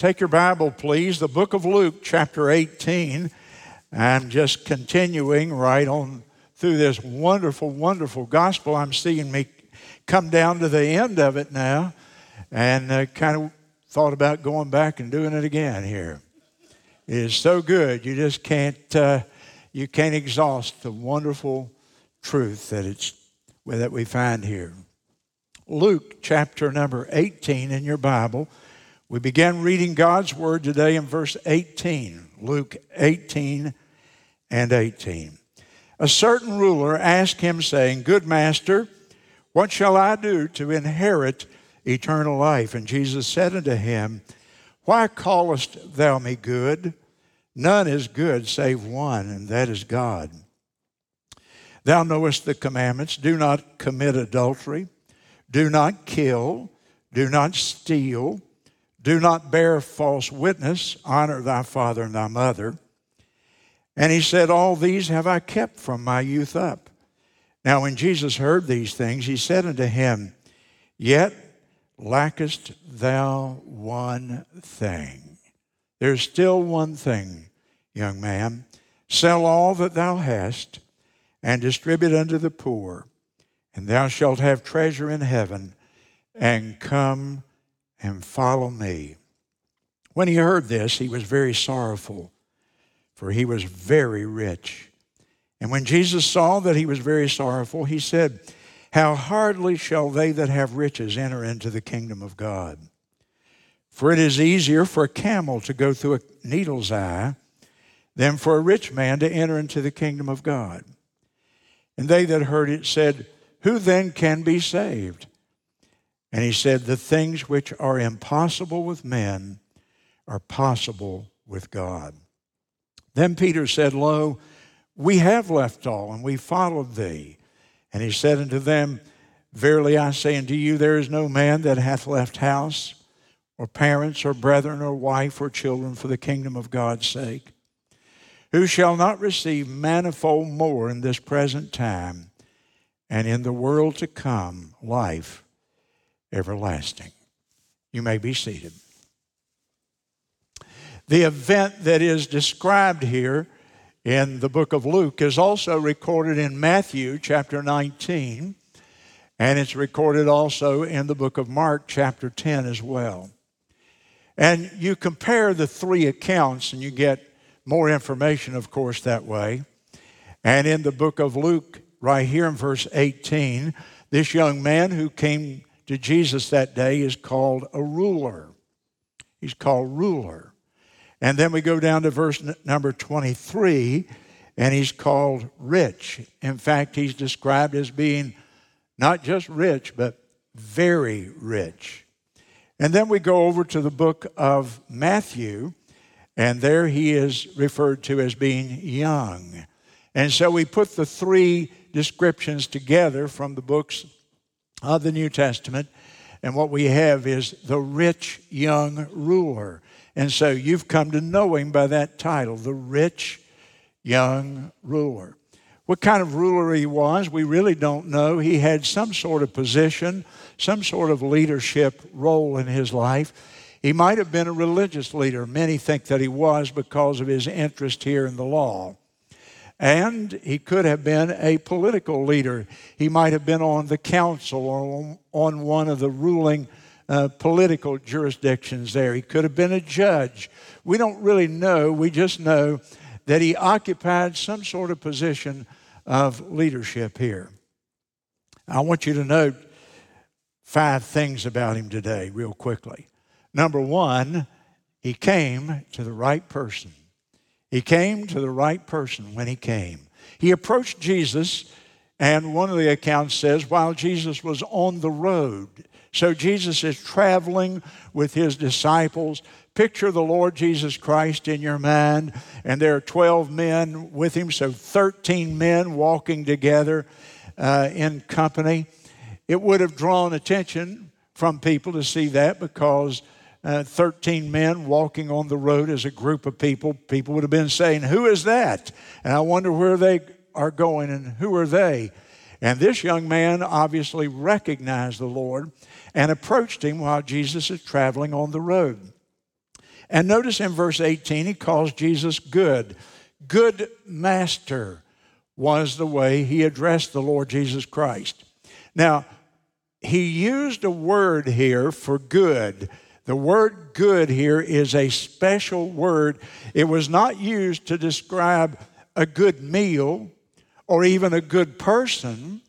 Take your Bible, please, the book of Luke, chapter 18. I'm just continuing right on through this wonderful, wonderful gospel. I'm seeing me come down to the end of it now and uh, kind of thought about going back and doing it again here. It is so good. You just can't, uh, you can't exhaust the wonderful truth that, it's, that we find here. Luke chapter number 18 in your Bible. We began reading God's Word today in verse 18, Luke 18 and 18. A certain ruler asked him, saying, Good master, what shall I do to inherit eternal life? And Jesus said unto him, Why callest thou me good? None is good save one, and that is God. Thou knowest the commandments do not commit adultery, do not kill, do not steal do not bear false witness, honor thy father and thy mother. And he said, All these have I kept from my youth up. Now, when Jesus heard these things, he said unto him, Yet lackest thou one thing. There's still one thing, young man. Sell all that thou hast and distribute unto the poor, and thou shalt have treasure in heaven, and come and follow me. When he heard this, he was very sorrowful, for he was very rich. And when Jesus saw that he was very sorrowful, he said, How hardly shall they that have riches enter into the kingdom of God? For it is easier for a camel to go through a needle's eye than for a rich man to enter into the kingdom of God. And they that heard it said, Who then can be saved? And he said, The things which are impossible with men are possible with God. Then Peter said, Lo, we have left all and we followed thee. And he said unto them, Verily I say unto you, there is no man that hath left house, or parents, or brethren, or wife, or children for the kingdom of God's sake, who shall not receive manifold more in this present time, and in the world to come life everlasting. You may be seated. The event that is described here in the book of Luke is also recorded in Matthew chapter 19, and it's recorded also in the book of Mark chapter 10 as well. And you compare the three accounts, and you get more information, of course, that way. And in the book of Luke, right here in verse 18, this young man who came to Jesus that day is called a ruler. He's called ruler. And then we go down to verse n- number 23, and he's called rich. In fact, he's described as being not just rich, but very rich. And then we go over to the book of Matthew, and there he is referred to as being young. And so we put the three descriptions together from the books of the New Testament. And what we have is the rich young ruler. And so you've come to know him by that title, the rich young ruler. What kind of ruler he was, we really don't know. He had some sort of position, some sort of leadership role in his life. He might have been a religious leader. Many think that he was because of his interest here in the law. And he could have been a political leader. He might have been on the council or on one of the ruling uh, political jurisdictions there. He could have been a judge. We don't really know. We just know that he occupied some sort of position of leadership here. I want you to note five things about him today, real quickly. Number one, he came to the right person. He came to the right person when he came. He approached Jesus, and one of the accounts says, while Jesus was on the road. So Jesus is traveling with his disciples. Picture the Lord Jesus Christ in your mind, and there are 12 men with him, so 13 men walking together uh, in company. It would have drawn attention from people to see that because uh, 13 men walking on the road as a group of people, people would have been saying, Who is that? And I wonder where they are going and who are they? And this young man obviously recognized the Lord and approached him while Jesus is traveling on the road. And notice in verse 18, he calls Jesus good. Good master was the way he addressed the Lord Jesus Christ. Now, he used a word here for good. The word good here is a special word. It was not used to describe a good meal or even a good person.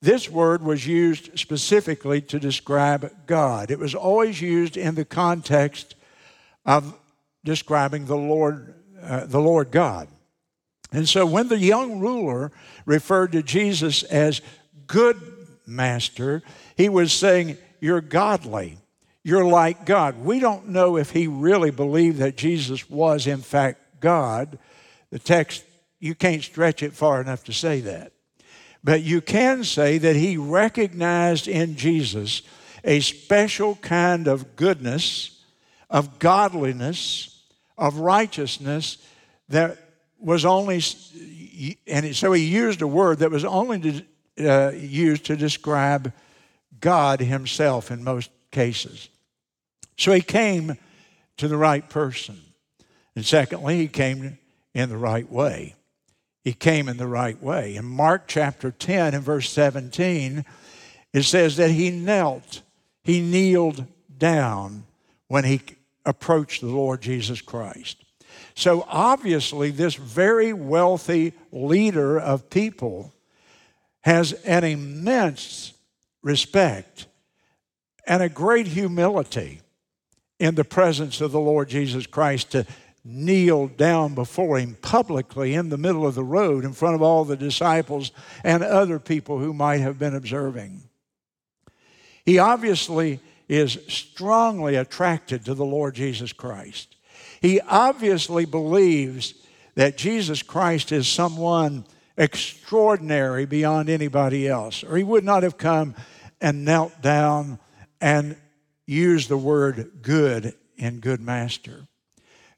This word was used specifically to describe God. It was always used in the context of describing the Lord, uh, the Lord God. And so when the young ruler referred to Jesus as good master, he was saying, You're godly. You're like God. We don't know if he really believed that Jesus was, in fact, God. The text, you can't stretch it far enough to say that. But you can say that he recognized in Jesus a special kind of goodness, of godliness, of righteousness that was only, and so he used a word that was only uh, used to describe God himself in most cases. So he came to the right person. And secondly, he came in the right way. He came in the right way. In Mark chapter 10 and verse 17, it says that he knelt, he kneeled down when he approached the Lord Jesus Christ. So obviously, this very wealthy leader of people has an immense respect and a great humility in the presence of the Lord Jesus Christ to kneel down before him publicly in the middle of the road in front of all the disciples and other people who might have been observing. He obviously is strongly attracted to the Lord Jesus Christ. He obviously believes that Jesus Christ is someone extraordinary beyond anybody else, or he would not have come and knelt down and used the word good in good master.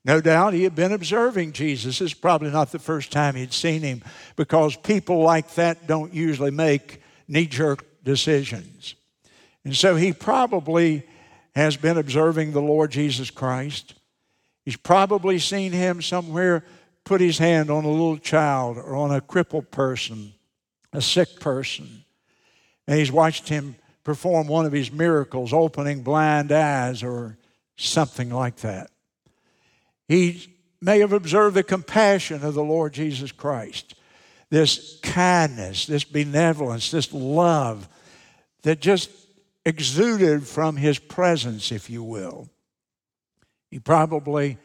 No doubt he had been observing Jesus. It's probably not the first time he'd seen him because people like that don't usually make knee jerk decisions. And so he probably has been observing the Lord Jesus Christ. He's probably seen him somewhere put his hand on a little child or on a crippled person, a sick person. And he's watched him perform one of his miracles, opening blind eyes or something like that. He may have observed the compassion of the Lord Jesus Christ, this kindness, this benevolence, this love that just exuded from his presence, if you will. He probably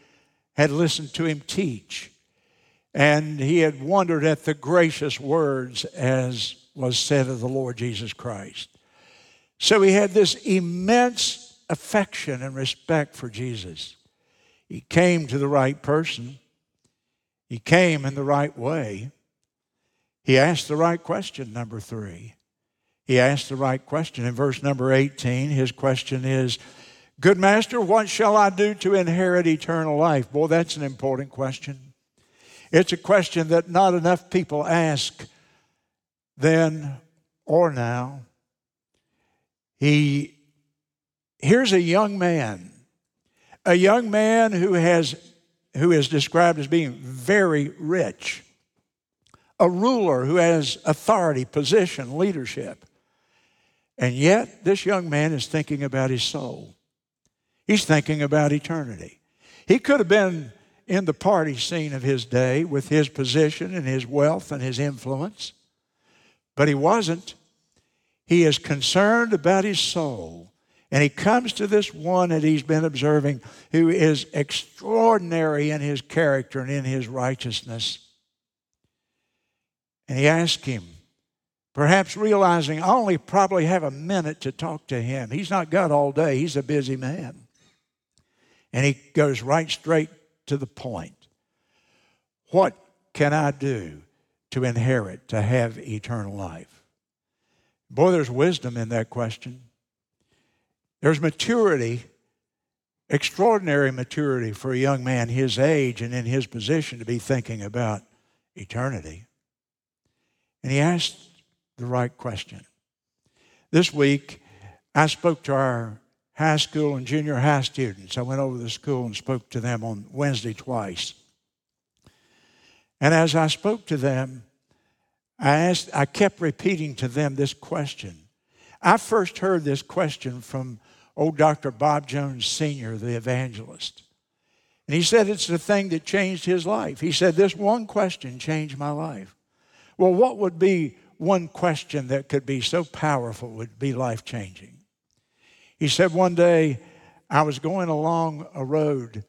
had listened to him teach, and he had wondered at the gracious words as was said of the Lord Jesus Christ. So he had this immense affection and respect for Jesus. He came to the right person, he came in the right way. He asked the right question, number three. He asked the right question. In verse number 18, his question is Good master, what shall I do to inherit eternal life? Boy, that's an important question. It's a question that not enough people ask then or now. He here's a young man, a young man who has who is described as being very rich, a ruler who has authority, position, leadership. And yet, this young man is thinking about his soul. He's thinking about eternity. He could have been in the party scene of his day with his position and his wealth and his influence, but he wasn't. He is concerned about his soul. And he comes to this one that he's been observing who is extraordinary in his character and in his righteousness. And he asks him, perhaps realizing I only probably have a minute to talk to him. He's not got all day, he's a busy man. And he goes right straight to the point. What can I do to inherit, to have eternal life? Boy, there's wisdom in that question. There's maturity, extraordinary maturity for a young man his age and in his position to be thinking about eternity. And he asked the right question. This week, I spoke to our high school and junior high students. I went over to the school and spoke to them on Wednesday twice. And as I spoke to them, I asked, I kept repeating to them this question. I first heard this question from old Dr. Bob Jones Sr., the evangelist. And he said it's the thing that changed his life. He said, This one question changed my life. Well, what would be one question that could be so powerful, would be life changing? He said, One day I was going along a road,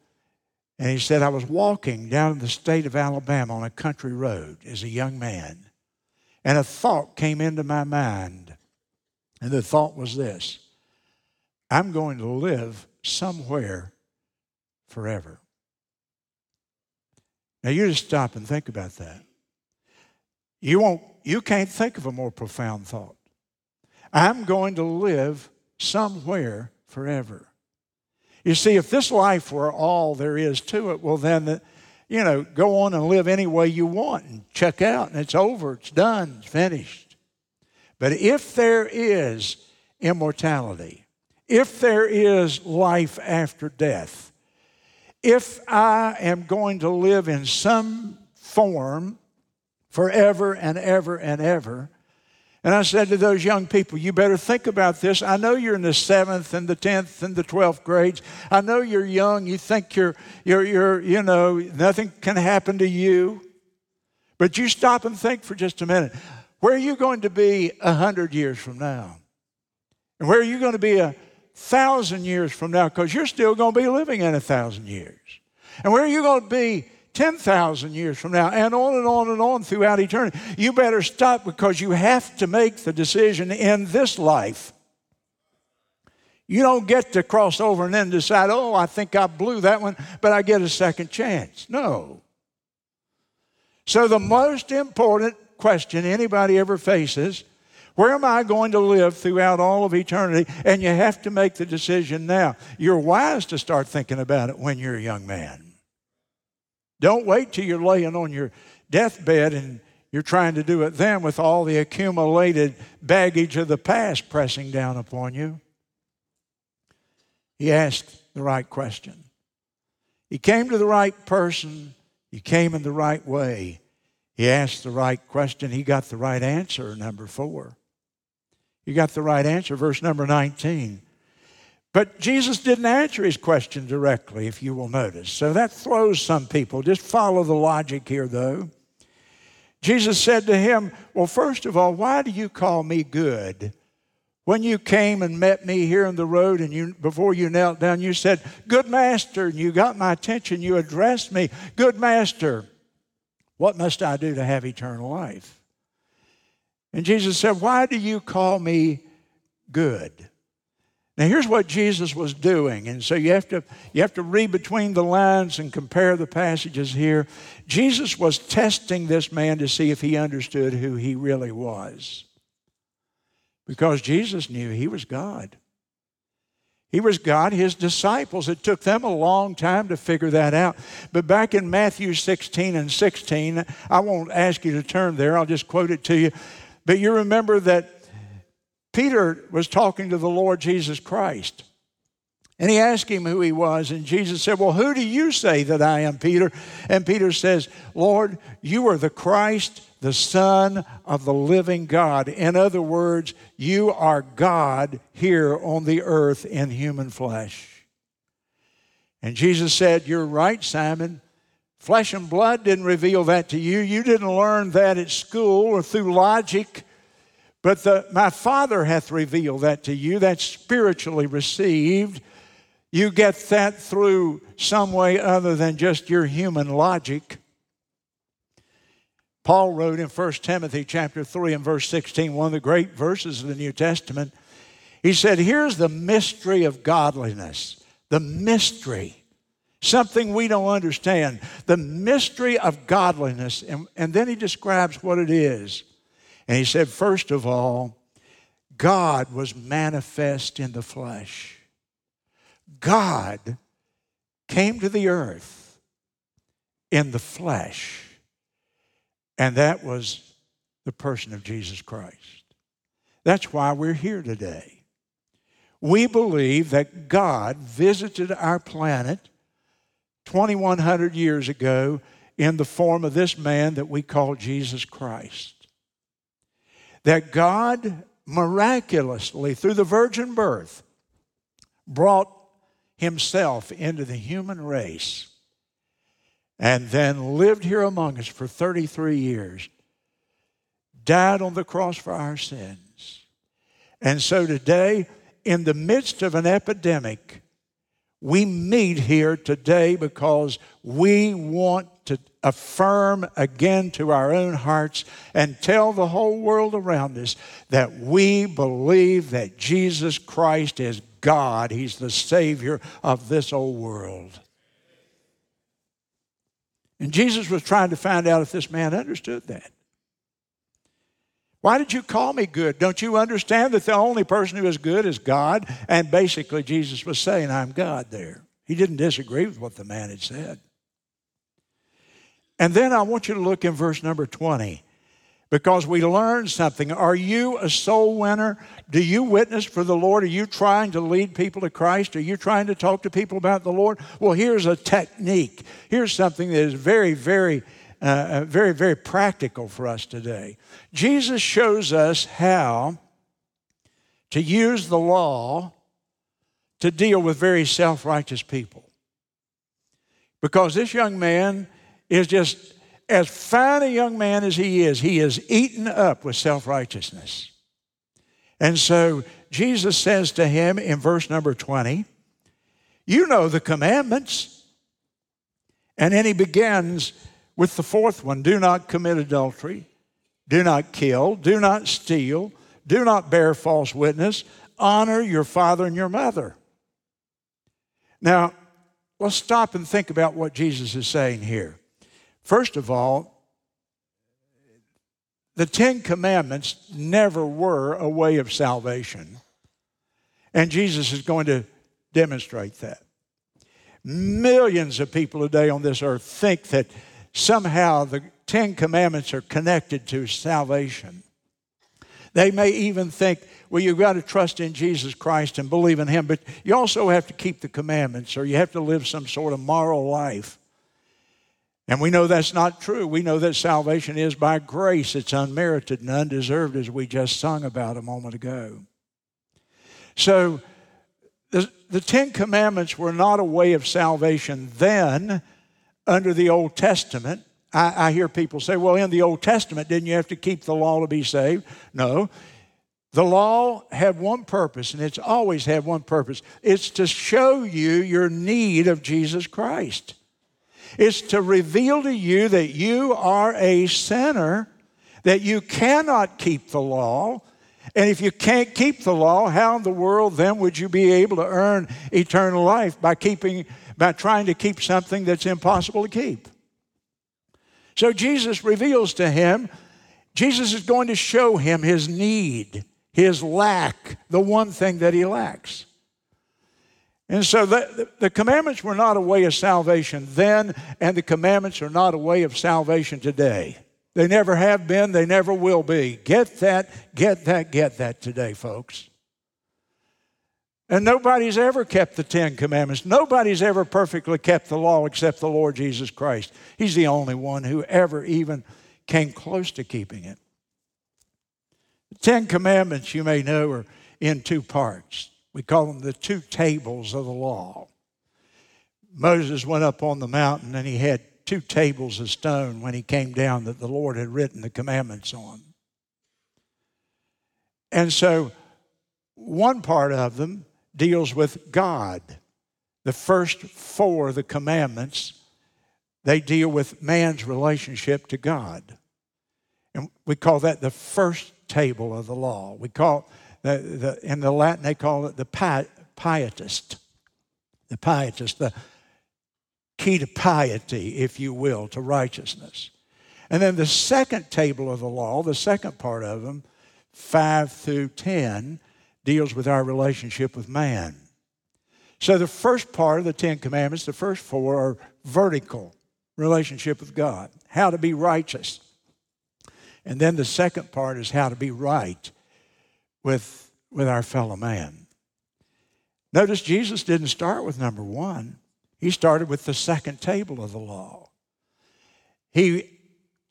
and he said, I was walking down the state of Alabama on a country road as a young man, and a thought came into my mind. And the thought was this I'm going to live somewhere forever. Now you just stop and think about that. You won't you can't think of a more profound thought. I'm going to live somewhere forever. You see, if this life were all there is to it, well, then, you know, go on and live any way you want and check out, and it's over, it's done, it's finished. But if there is immortality, if there is life after death, if I am going to live in some form forever and ever and ever, and I said to those young people, you better think about this. I know you're in the seventh and the tenth and the twelfth grades. I know you're young. You think you're, you're, you're, you know, nothing can happen to you. But you stop and think for just a minute. Where are you going to be a hundred years from now? And where are you going to be a thousand years from now? Because you're still going to be living in a thousand years. And where are you going to be 10,000 years from now, and on and on and on throughout eternity. You better stop because you have to make the decision in this life. You don't get to cross over and then decide, oh, I think I blew that one, but I get a second chance. No. So, the most important question anybody ever faces where am I going to live throughout all of eternity? And you have to make the decision now. You're wise to start thinking about it when you're a young man. Don't wait till you're laying on your deathbed and you're trying to do it then with all the accumulated baggage of the past pressing down upon you. He asked the right question. He came to the right person. He came in the right way. He asked the right question. He got the right answer, number four. He got the right answer, verse number 19. But Jesus didn't answer his question directly, if you will notice. So that throws some people. Just follow the logic here, though. Jesus said to him, Well, first of all, why do you call me good? When you came and met me here on the road and you, before you knelt down, you said, Good master, and you got my attention. You addressed me, Good master, what must I do to have eternal life? And Jesus said, Why do you call me good? Now, here's what Jesus was doing. And so you have, to, you have to read between the lines and compare the passages here. Jesus was testing this man to see if he understood who he really was. Because Jesus knew he was God. He was God. His disciples, it took them a long time to figure that out. But back in Matthew 16 and 16, I won't ask you to turn there, I'll just quote it to you. But you remember that Peter was talking to the Lord Jesus Christ. And he asked him who he was, and Jesus said, Well, who do you say that I am, Peter? And Peter says, Lord, you are the Christ, the Son of the living God. In other words, you are God here on the earth in human flesh. And Jesus said, You're right, Simon. Flesh and blood didn't reveal that to you. You didn't learn that at school or through logic. But the, my Father hath revealed that to you. That's spiritually received. You get that through some way other than just your human logic. Paul wrote in 1 Timothy chapter 3 and verse 16, one of the great verses of the New Testament. He said, Here's the mystery of godliness. The mystery. Something we don't understand. The mystery of godliness. And, and then he describes what it is. And he said, first of all, God was manifest in the flesh. God came to the earth in the flesh, and that was the person of Jesus Christ. That's why we're here today. We believe that God visited our planet 2,100 years ago in the form of this man that we call Jesus Christ. That God miraculously, through the virgin birth, brought himself into the human race and then lived here among us for 33 years, died on the cross for our sins. And so today, in the midst of an epidemic, we meet here today because we want to affirm again to our own hearts and tell the whole world around us that we believe that Jesus Christ is God. He's the Savior of this old world. And Jesus was trying to find out if this man understood that. Why did you call me good? Don't you understand that the only person who is good is God? And basically, Jesus was saying, I'm God there. He didn't disagree with what the man had said. And then I want you to look in verse number 20 because we learned something. Are you a soul winner? Do you witness for the Lord? Are you trying to lead people to Christ? Are you trying to talk to people about the Lord? Well, here's a technique. Here's something that is very, very, uh, uh very, very practical for us today. Jesus shows us how to use the law to deal with very self righteous people. Because this young man is just as fine a young man as he is, he is eaten up with self righteousness. And so Jesus says to him in verse number 20, You know the commandments. And then he begins with the fourth one do not commit adultery, do not kill, do not steal, do not bear false witness, honor your father and your mother. Now, let's stop and think about what Jesus is saying here. First of all, the Ten Commandments never were a way of salvation. And Jesus is going to demonstrate that. Millions of people today on this earth think that somehow the Ten Commandments are connected to salvation. They may even think, well, you've got to trust in Jesus Christ and believe in Him, but you also have to keep the commandments or you have to live some sort of moral life. And we know that's not true. We know that salvation is by grace, it's unmerited and undeserved, as we just sung about a moment ago. So, the, the Ten Commandments were not a way of salvation then under the Old Testament. I, I hear people say, well, in the Old Testament, didn't you have to keep the law to be saved? No. The law had one purpose, and it's always had one purpose it's to show you your need of Jesus Christ. It's to reveal to you that you are a sinner, that you cannot keep the law. And if you can't keep the law, how in the world then would you be able to earn eternal life by keeping by trying to keep something that's impossible to keep? So Jesus reveals to him, Jesus is going to show him his need, his lack, the one thing that he lacks. And so the, the, commandments were not a way of salvation then, and the commandments are not a way of salvation today. They never have been, they never will be. Get that, get that, get that today, folks. And nobody's ever kept the Ten Commandments. Nobody's ever perfectly kept the law except the Lord Jesus Christ. He's the only one who ever even came close to keeping it. The Ten Commandments, you may know, are in two parts. We call them the two tables of the law. Moses went up on the mountain and he had two tables of stone when he came down that the Lord had written the commandments on. And so one part of them deals with God. The first four of the commandments, they deal with man's relationship to God. And we call that the first table of the law. We call the, the, in the Latin, they call it the pietist. The pietist, the key to piety, if you will, to righteousness. And then the second table of the law, the second part of them, 5 through 10, deals with our relationship with man. So the first part of the Ten Commandments, the first four, are vertical relationship with God, how to be righteous. And then the second part is how to be right with, with our fellow man. Notice Jesus didn't start with number one, he started with the second table of the law. He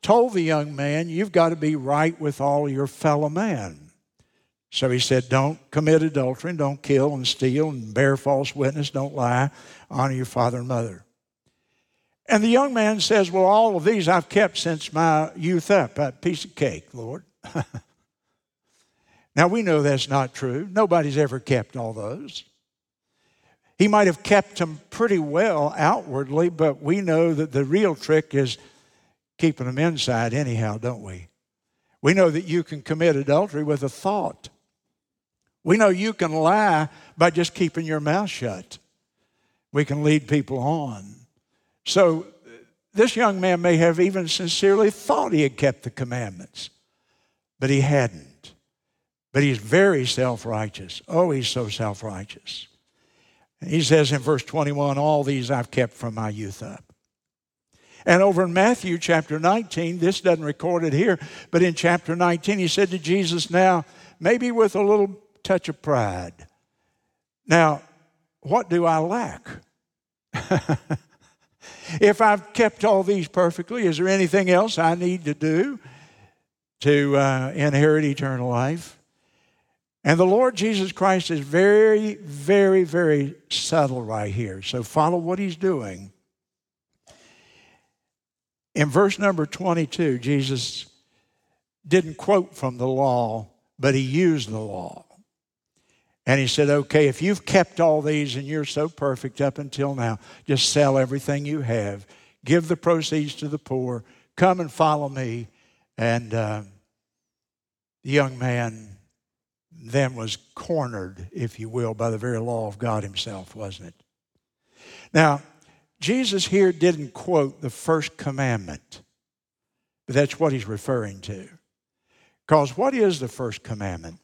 told the young man, You've got to be right with all your fellow men. So he said, Don't commit adultery, and don't kill and steal and bear false witness, don't lie, honor your father and mother. And the young man says, Well, all of these I've kept since my youth up. A piece of cake, Lord. now we know that's not true. Nobody's ever kept all those. He might have kept them pretty well outwardly, but we know that the real trick is keeping them inside, anyhow, don't we? We know that you can commit adultery with a thought. We know you can lie by just keeping your mouth shut. We can lead people on. So, uh, this young man may have even sincerely thought he had kept the commandments, but he hadn't. But he's very self righteous. Oh, he's so self righteous. He says in verse 21 All these I've kept from my youth up. And over in Matthew chapter 19, this doesn't record it here, but in chapter 19, he said to Jesus, Now, maybe with a little touch of pride, now, what do I lack? if I've kept all these perfectly, is there anything else I need to do to uh, inherit eternal life? And the Lord Jesus Christ is very, very, very subtle right here. So follow what he's doing. In verse number 22, Jesus didn't quote from the law, but he used the law. And he said, Okay, if you've kept all these and you're so perfect up until now, just sell everything you have, give the proceeds to the poor, come and follow me. And uh, the young man then was cornered, if you will, by the very law of God Himself, wasn't it? Now, Jesus here didn't quote the first commandment, but that's what He's referring to. Because what is the first commandment?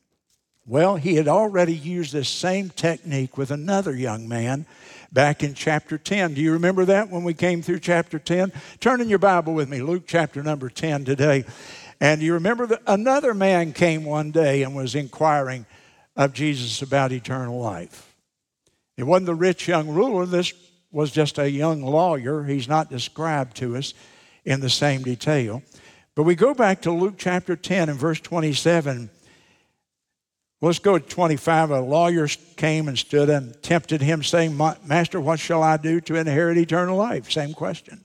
Well, he had already used this same technique with another young man back in chapter 10. Do you remember that when we came through chapter 10? Turn in your Bible with me, Luke chapter number 10 today. And you remember that another man came one day and was inquiring of Jesus about eternal life. It wasn't the rich young ruler, this was just a young lawyer. He's not described to us in the same detail. But we go back to Luke chapter 10 and verse 27. Let's go to 25. A lawyer came and stood and tempted him, saying, Master, what shall I do to inherit eternal life? Same question.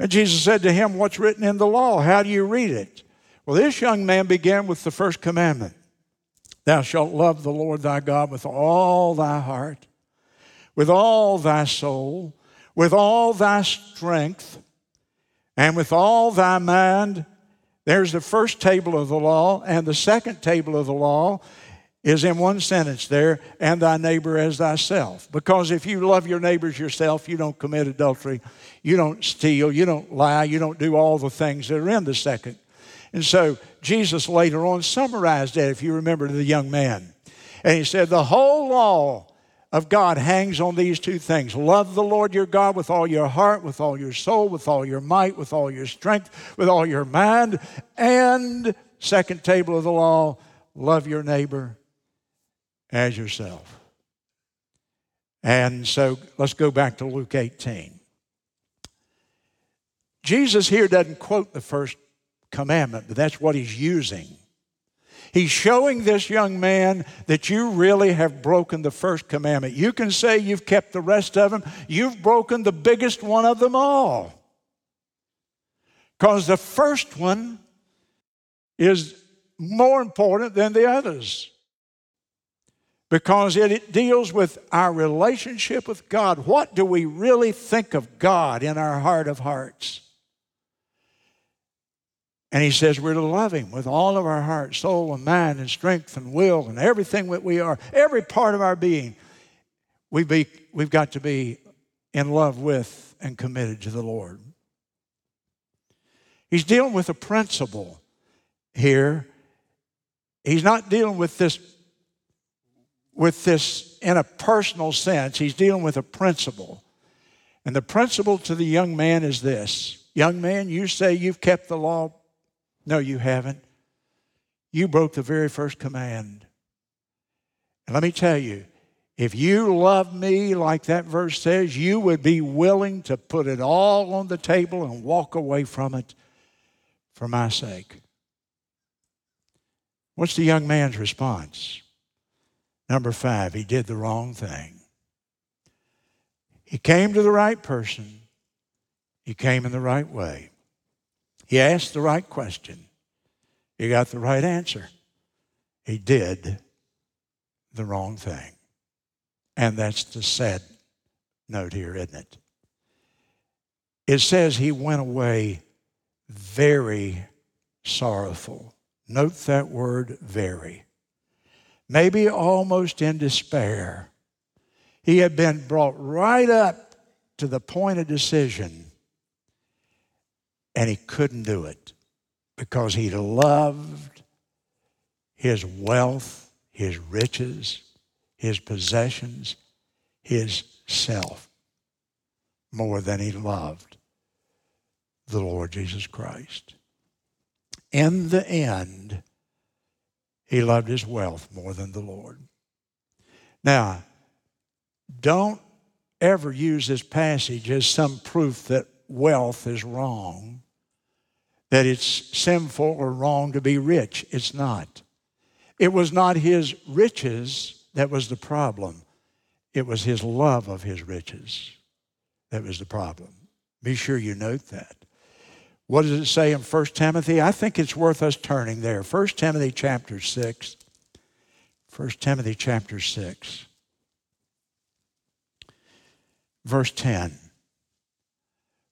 And Jesus said to him, What's written in the law? How do you read it? Well, this young man began with the first commandment Thou shalt love the Lord thy God with all thy heart, with all thy soul, with all thy strength, and with all thy mind there's the first table of the law, and the second table of the law is in one sentence there, and thy neighbor as thyself. Because if you love your neighbors yourself, you don't commit adultery, you don't steal, you don't lie, you don't do all the things that are in the second. And so Jesus later on summarized that, if you remember the young man. And he said, The whole law of God hangs on these two things love the Lord your God with all your heart, with all your soul, with all your might, with all your strength, with all your mind. And, second table of the law, love your neighbor as yourself. And so let's go back to Luke 18. Jesus here doesn't quote the first commandment, but that's what he's using. He's showing this young man that you really have broken the first commandment. You can say you've kept the rest of them, you've broken the biggest one of them all. Because the first one is more important than the others. Because it, deals with our relationship with God. What do we really think of God in our heart of hearts? And he says we're to love him with all of our heart, soul, and mind, and strength, and will, and everything that we are, every part of our being. We be, we've got to be in love with and committed to the Lord. He's dealing with a principle here. He's not dealing with this with this in a personal sense. He's dealing with a principle. And the principle to the young man is this Young man, you say you've kept the law no, you haven't. You broke the very first command. And let me tell you, If you love me, like that verse says, you would be willing to put it all on the table and walk away from it for my sake. What's the young man's response? Number five, he did the wrong thing. He came to the right person, he came in the right way. He asked the right question, he got the right answer. He did the wrong thing. And that's the sad note here, isn't it? It says he went away very sorrowful. Note that word very. Maybe almost in despair. He had been brought right up to the point of decision, and he couldn't do it because he loved his wealth, his riches, his possessions, his self more than he loved the Lord Jesus Christ. In the end, he loved his wealth more than the Lord. Now, don't ever use this passage as some proof that wealth is wrong, that it's sinful or wrong to be rich. It's not. It was not his riches that was the problem, it was his love of his riches that was the problem. Be sure you note that. What does it say in 1 Timothy? I think it's worth us turning there. 1 Timothy chapter 6. 1 Timothy chapter 6. Verse 10.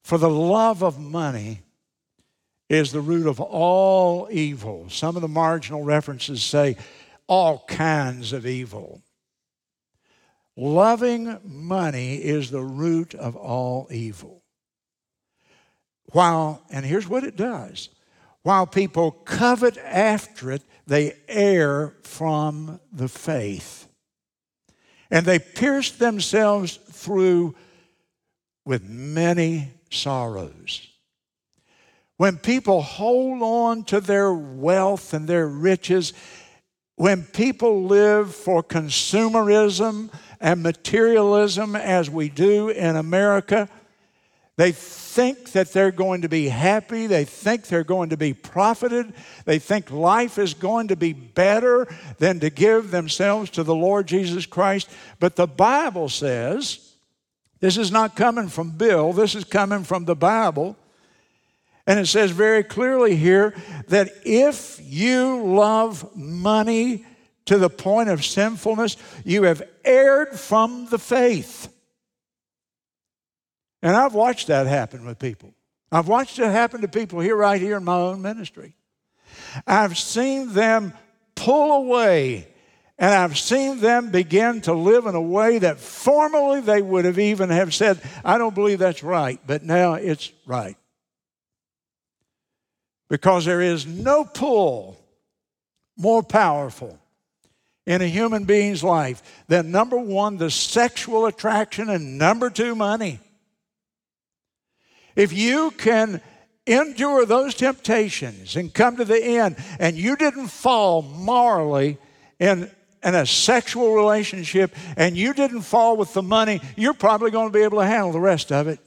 For the love of money is the root of all evil. Some of the marginal references say all kinds of evil. Loving money is the root of all evil. While, and here's what it does while people covet after it, they err from the faith. And they pierce themselves through with many sorrows. When people hold on to their wealth and their riches, when people live for consumerism and materialism as we do in America, they think that they're going to be happy. They think they're going to be profited. They think life is going to be better than to give themselves to the Lord Jesus Christ. But the Bible says, this is not coming from Bill, this is coming from the Bible. And it says very clearly here that if you love money to the point of sinfulness, you have erred from the faith. And I've watched that happen with people. I've watched it happen to people here, right here in my own ministry. I've seen them pull away, and I've seen them begin to live in a way that formerly they would have even have said, I don't believe that's right, but now it's right. Because there is no pull more powerful in a human being's life than number one, the sexual attraction, and number two, money. If you can endure those temptations and come to the end and you didn't fall morally in, in a sexual relationship and you didn't fall with the money, you're probably going to be able to handle the rest of it.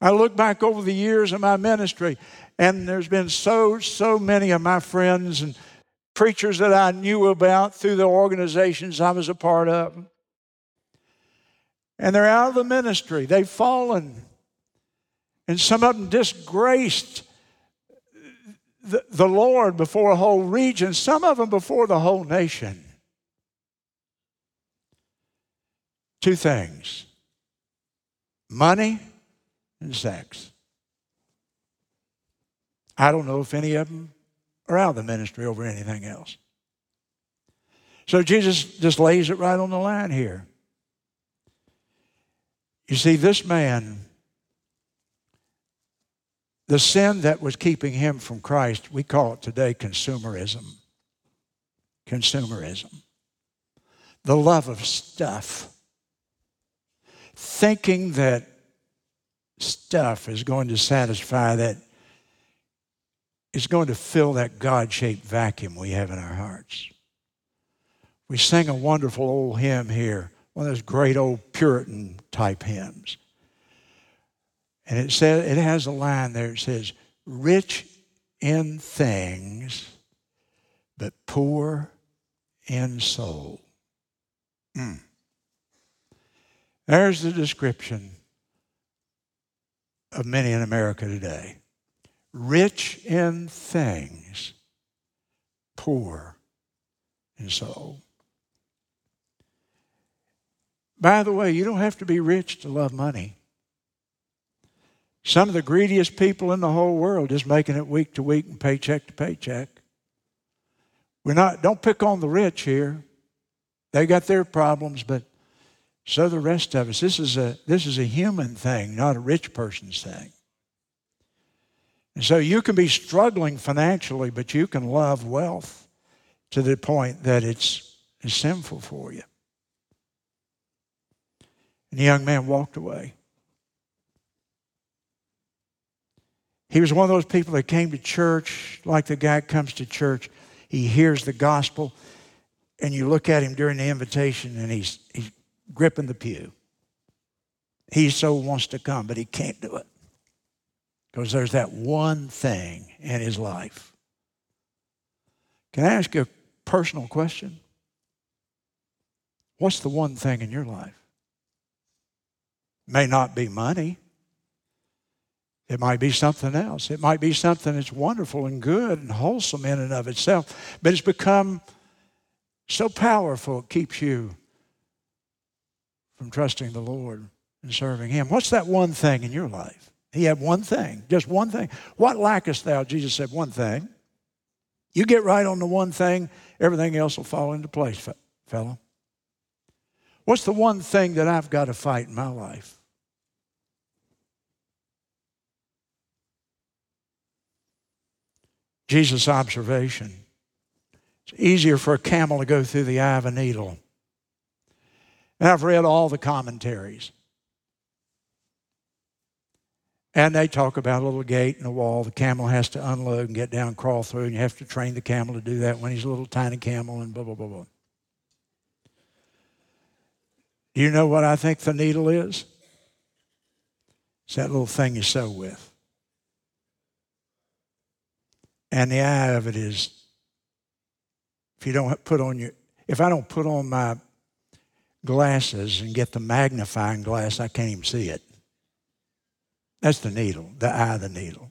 I look back over the years of my ministry, and there's been so, so many of my friends and preachers that I knew about through the organizations I was a part of and they're out of the ministry. They've fallen. And some of them disgraced the, the Lord before a whole region, some of them before the whole nation. Two things money and sex. I don't know if any of them are out of the ministry over anything else. So Jesus just lays it right on the line here. You see, this man, the sin that was keeping him from Christ, we call it today consumerism. Consumerism. The love of stuff. Thinking that stuff is going to satisfy that, is going to fill that God shaped vacuum we have in our hearts. We sing a wonderful old hymn here, one of those great old Puritan type hymns. And it says it has a line there. It says, "Rich in things, but poor in soul." Mm. There's the description of many in America today. Rich in things, poor in soul. By the way, you don't have to be rich to love money. Some of the greediest people in the whole world is making it week to week and paycheck to paycheck. We're not, don't pick on the rich here. They got their problems, but so the rest of us. This is a, this is a human thing, not a rich person's thing. And so you can be struggling financially, but you can love wealth to the point that it's, it's sinful for you. And the young man walked away. He was one of those people that came to church like the guy comes to church. He hears the gospel, and you look at him during the invitation, and he's, he's gripping the pew. He so wants to come, but he can't do it because there's that one thing in his life. Can I ask you a personal question? What's the one thing in your life? May not be money. It might be something else. It might be something that's wonderful and good and wholesome in and of itself, but it's become so powerful it keeps you from trusting the Lord and serving Him. What's that one thing in your life? He had one thing, just one thing. What lackest thou? Jesus said, one thing. You get right on the one thing, everything else will fall into place, fellow. What's the one thing that I've got to fight in my life? Jesus' observation. It's easier for a camel to go through the eye of a needle. And I've read all the commentaries. And they talk about a little gate in the wall. The camel has to unload and get down, crawl through, and you have to train the camel to do that when he's a little tiny camel and blah, blah, blah, blah. Do you know what I think the needle is? It's that little thing you sew with. And the eye of it is if you don't put on your, if I don't put on my glasses and get the magnifying glass, I can't even see it. That's the needle, the eye of the needle.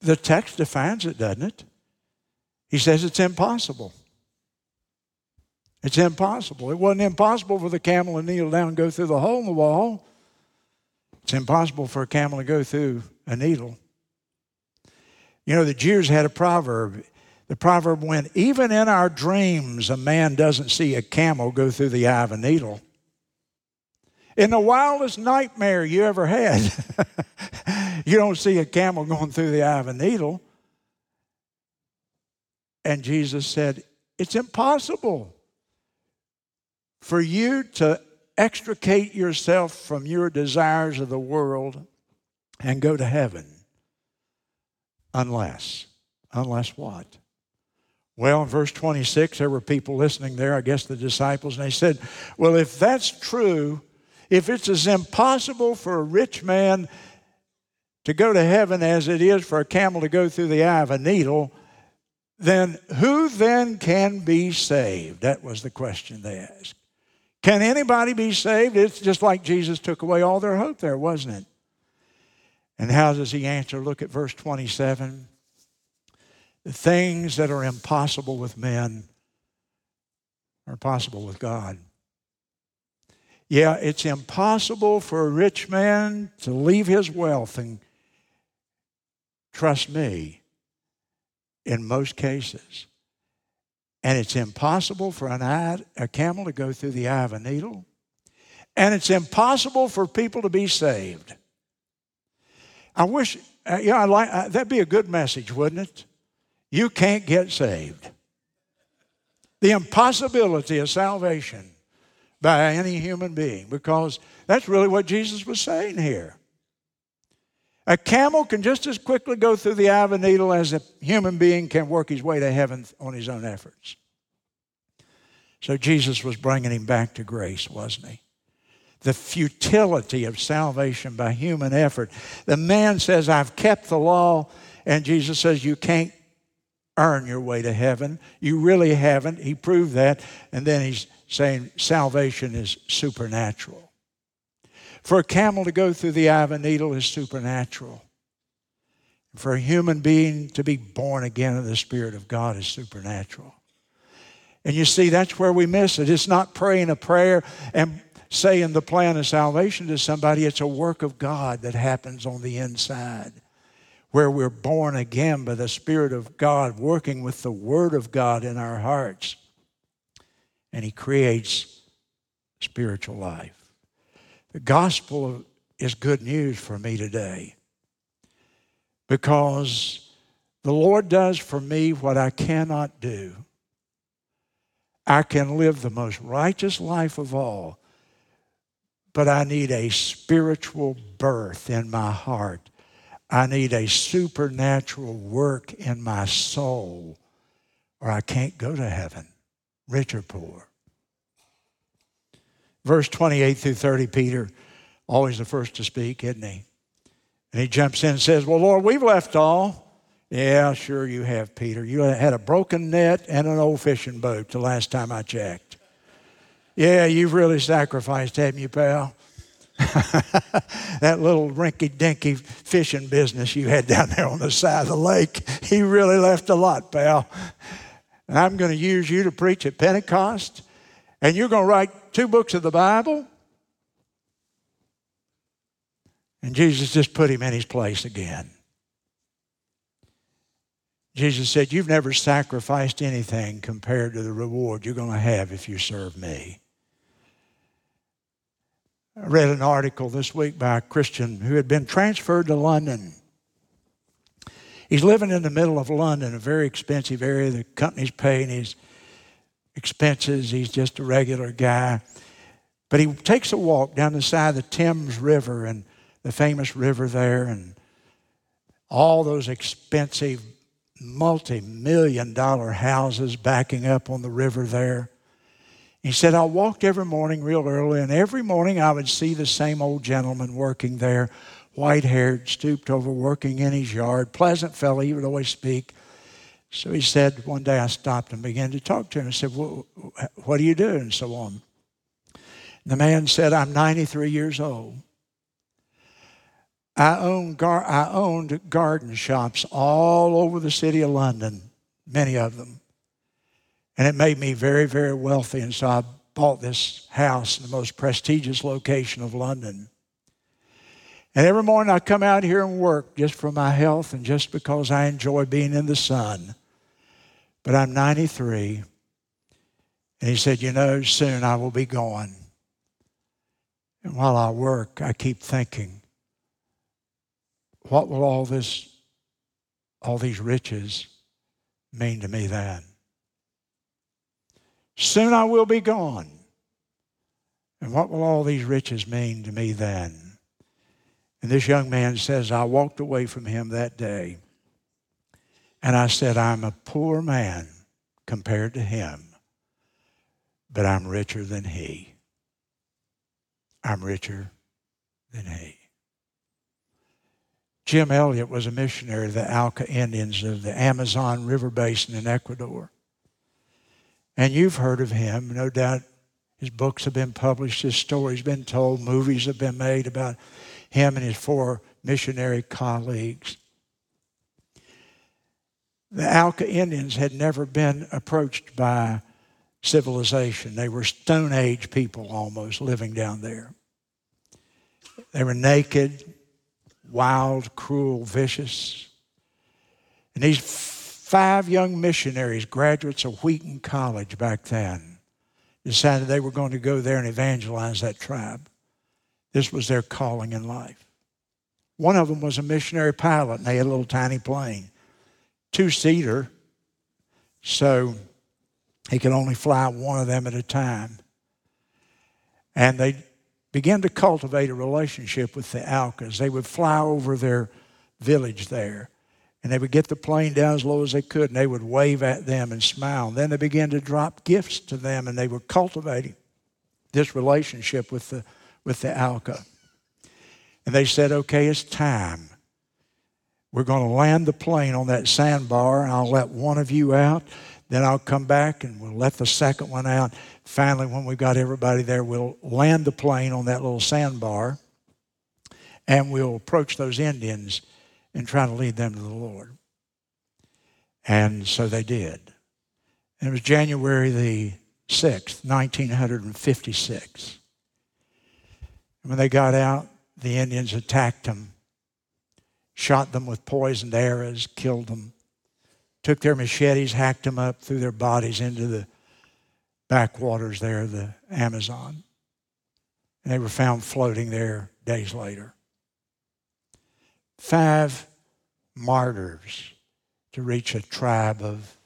The text defines it, doesn't it? He says it's impossible. It's impossible. It wasn't impossible for the camel to kneel down and go through the hole in the wall. It's impossible for a camel to go through a needle. You know, the Jews had a proverb. The proverb went, Even in our dreams, a man doesn't see a camel go through the eye of a needle. In the wildest nightmare you ever had, you don't see a camel going through the eye of a needle. And Jesus said, It's impossible for you to extricate yourself from your desires of the world and go to heaven. Unless. Unless what? Well, in verse 26, there were people listening there, I guess the disciples, and they said, Well, if that's true, if it's as impossible for a rich man to go to heaven as it is for a camel to go through the eye of a needle, then who then can be saved? That was the question they asked. Can anybody be saved? It's just like Jesus took away all their hope there, wasn't it? And how does he answer? Look at verse 27. The things that are impossible with men are possible with God. Yeah, it's impossible for a rich man to leave his wealth and trust me in most cases. And it's impossible for an eye, a camel to go through the eye of a needle. And it's impossible for people to be saved. I wish, uh, yeah, I like, uh, that'd be a good message, wouldn't it? You can't get saved. The impossibility of salvation by any human being, because that's really what Jesus was saying here. A camel can just as quickly go through the eye of a needle as a human being can work his way to heaven on his own efforts. So Jesus was bringing him back to grace, wasn't he? The futility of salvation by human effort. The man says, I've kept the law, and Jesus says, You can't earn your way to heaven. You really haven't. He proved that. And then he's saying salvation is supernatural. For a camel to go through the eye of a needle is supernatural. For a human being to be born again of the Spirit of God is supernatural. And you see, that's where we miss it. It's not praying a prayer and saying the plan of salvation to somebody, it's a work of God that happens on the inside where we're born again by the Spirit of God, working with the Word of God in our hearts. And He creates spiritual life. The gospel is good news for me today because the Lord does for me what I cannot do. I can live the most righteous life of all, but I need a spiritual birth in my heart. I need a supernatural work in my soul, or I can't go to heaven, rich or poor. Verse 28 through 30, Peter, always the first to speak, isn't he? And he jumps in and says, Well, Lord, we've left all. Yeah, sure you have, Peter. You had a broken net and an old fishing boat the last time I checked. Yeah, you've really sacrificed, haven't you, pal? that little rinky dinky fishing business you had down there on the side of the lake, he really left a lot, pal. And I'm going to use you to preach at Pentecost, and you're going to write two books of the Bible. And Jesus just put him in his place again. Jesus said, You've never sacrificed anything compared to the reward you're going to have if you serve me. I read an article this week by a Christian who had been transferred to London. He's living in the middle of London, a very expensive area. The company's paying his expenses. He's just a regular guy. But he takes a walk down the side of the Thames River and the famous river there and all those expensive multi million dollar houses backing up on the river there. He said, I walked every morning real early, and every morning I would see the same old gentleman working there, white haired, stooped over, working in his yard. Pleasant fellow, he would always speak. So he said, one day I stopped and began to talk to him. I said, well, What do you do? And so on. The man said, I'm 93 years old. I, own gar- I owned garden shops all over the city of London, many of them. And it made me very, very wealthy. And so I bought this house in the most prestigious location of London. And every morning I come out here and work just for my health and just because I enjoy being in the sun. But I'm 93. And he said, You know, soon I will be gone. And while I work, I keep thinking, what will all this, all these riches mean to me then? Soon I will be gone. And what will all these riches mean to me then? And this young man says, I walked away from him that day. And I said, I'm a poor man compared to him, but I'm richer than he. I'm richer than he. Jim Elliot was a missionary to the Auca Indians of the Amazon River Basin in Ecuador. And you've heard of him. No doubt his books have been published, his stories been told, movies have been made about him and his four missionary colleagues. The Auca Indians had never been approached by civilization. They were Stone Age people almost living down there. They were naked, wild, cruel, vicious. And these five young missionaries, graduates of Wheaton College back then, decided they were going to go there and evangelize that tribe. This was their calling in life. One of them was a missionary pilot, and they had a little tiny plane, two seater, so he could only fly one of them at a time. And they began to cultivate a relationship with the Aucas. They would fly over their village there And they would get the plane down as low as they could, and they would wave at them and smile. And then they began to drop gifts to them, and they were cultivating this relationship with the, with the Auca. And they said, okay, it's time. We're going to land the plane on that sandbar, and I'll let one of you out. Then I'll come back and we'll let the second one out. Finally, when we've got everybody there, we'll land the plane on that little sandbar and we'll approach those Indians and try to lead them to the Lord. And so they did. And it was January the 6th, 1956. And when they got out, the Indians attacked them, shot them with poisoned arrows, killed them, took their machetes, hacked them up, threw their bodies into the backwaters there the Amazon. And they were found floating there days later. Five martyrs to reach a tribe of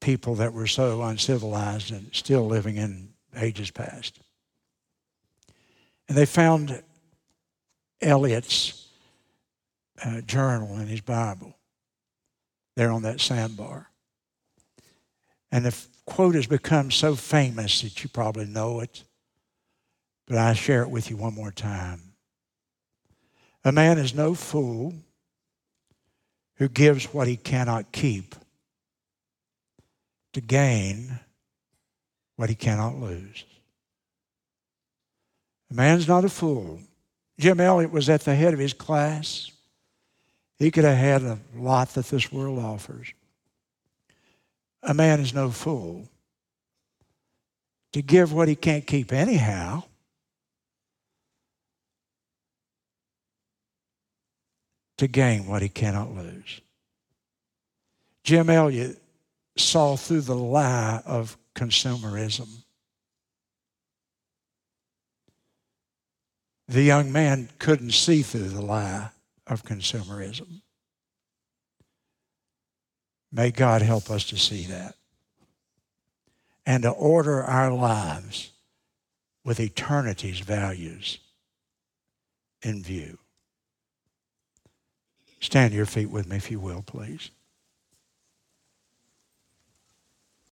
people that were so uncivilized and still living in ages past. And they found Elliot's uh, journal in his Bible there on that sandbar. And the quote has become so famous that you probably know it, but I share it with you one more time. A man is no fool who gives what he cannot keep to gain what he cannot lose. A man's not a fool. Jim Elliot was at the head of his class. He could have had a lot that this world offers. A man is no fool to give what he can't keep anyhow. To gain what he cannot lose. Jim Elliot saw through the lie of consumerism. The young man couldn't see through the lie of consumerism. May God help us to see that and to order our lives with eternity's values in view. Stand to your feet with me, if you will, please.